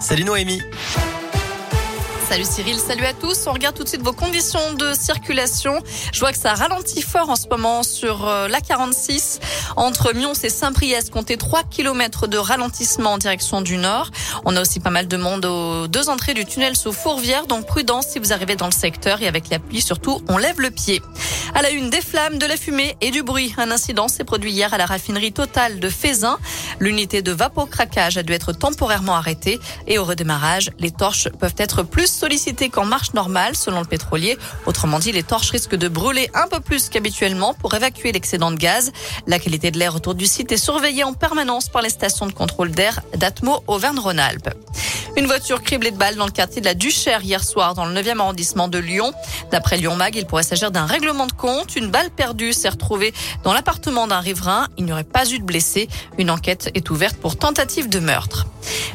Salut Noémie. Salut Cyril, salut à tous. On regarde tout de suite vos conditions de circulation. Je vois que ça ralentit fort en ce moment sur euh, la 46 entre Mions et Saint-Priest. Comptez 3 km de ralentissement en direction du nord. On a aussi pas mal de monde aux deux entrées du tunnel sous Fourvière. Donc prudence si vous arrivez dans le secteur et avec la pluie surtout, on lève le pied. À la une, des flammes, de la fumée et du bruit. Un incident s'est produit hier à la raffinerie totale de Fézin. L'unité de vapocraquage a dû être temporairement arrêtée et au redémarrage, les torches peuvent être plus sollicitées qu'en marche normale, selon le pétrolier. Autrement dit, les torches risquent de brûler un peu plus qu'habituellement pour évacuer l'excédent de gaz. La qualité de l'air autour du site est surveillée en permanence par les stations de contrôle d'air d'Atmo Auvergne-Rhône-Alpes. Une voiture criblée de balles dans le quartier de la Duchère hier soir dans le 9e arrondissement de Lyon. D'après Lyon Mag, il pourrait s'agir d'un règlement de compte. Une balle perdue s'est retrouvée dans l'appartement d'un riverain. Il n'y aurait pas eu de blessés. Une enquête est ouverte pour tentative de meurtre.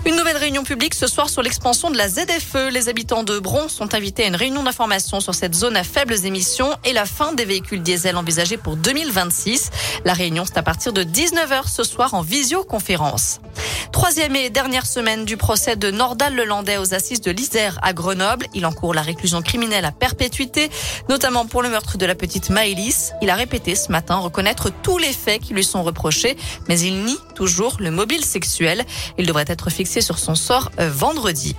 Une nouvelle réunion publique ce soir sur l'expansion de la ZFE. Les habitants de Bron sont invités à une réunion d'information sur cette zone à faibles émissions et la fin des véhicules diesel envisagés pour 2026. La réunion, c'est à partir de 19h ce soir en visioconférence. Troisième et dernière semaine du procès de Nordal Lelandais aux assises de l'Isère à Grenoble. Il encourt la réclusion criminelle à perpétuité, notamment pour le meurtre de la petite Maëlys. Il a répété ce matin reconnaître tous les faits qui lui sont reprochés, mais il nie toujours le mobile sexuel. Il devrait être fixé sur son sort euh, vendredi.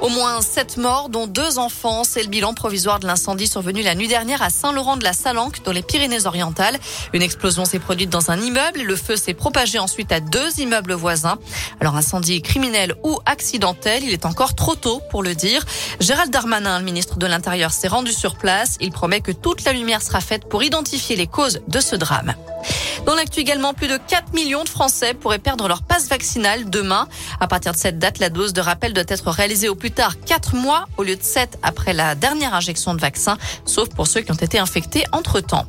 Au moins sept morts, dont deux enfants. C'est le bilan provisoire de l'incendie survenu la nuit dernière à Saint-Laurent de la Salanque, dans les Pyrénées-Orientales. Une explosion s'est produite dans un immeuble. Le feu s'est propagé ensuite à deux immeubles voisins. Alors, incendie criminel ou accidentel, il est encore trop tôt pour le dire. Gérald Darmanin, le ministre de l'Intérieur, s'est rendu sur place. Il promet que toute la lumière sera faite pour identifier les causes de ce drame. Dans l'actu également, plus de 4 millions de Français pourraient perdre leur passe vaccinale demain. À partir de cette date, la dose de rappel doit être réalisée au plus tard 4 mois au lieu de 7 après la dernière injection de vaccin, sauf pour ceux qui ont été infectés entre-temps.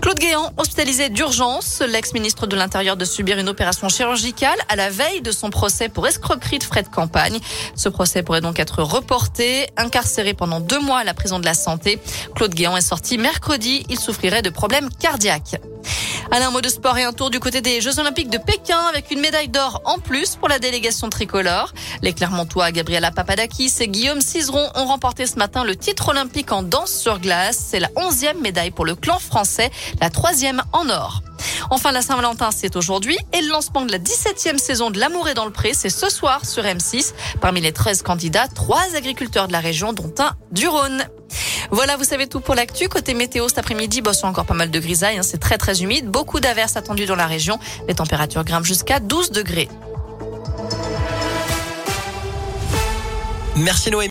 Claude Guéant, hospitalisé d'urgence, l'ex-ministre de l'Intérieur de subir une opération chirurgicale à la veille de son procès pour escroquerie de frais de campagne. Ce procès pourrait donc être reporté, incarcéré pendant deux mois à la prison de la santé. Claude Guéant est sorti mercredi, il souffrirait de problèmes cardiaques. Allez, un mot de sport et un tour du côté des Jeux Olympiques de Pékin avec une médaille d'or en plus pour la délégation tricolore. Les Clermontois Gabriela Papadakis et Guillaume Cizeron ont remporté ce matin le titre olympique en danse sur glace. C'est la onzième médaille pour le clan français, la troisième en or. Enfin, la Saint-Valentin, c'est aujourd'hui. Et le lancement de la 17e saison de L'amour est dans le pré, c'est ce soir sur M6. Parmi les 13 candidats, trois agriculteurs de la région, dont un du Rhône. Voilà, vous savez tout pour l'actu. Côté météo, cet après-midi, bosse encore pas mal de grisailles. Hein. c'est très très humide. Beaucoup d'averses attendues dans la région. Les températures grimpent jusqu'à 12 degrés. Merci Noémie.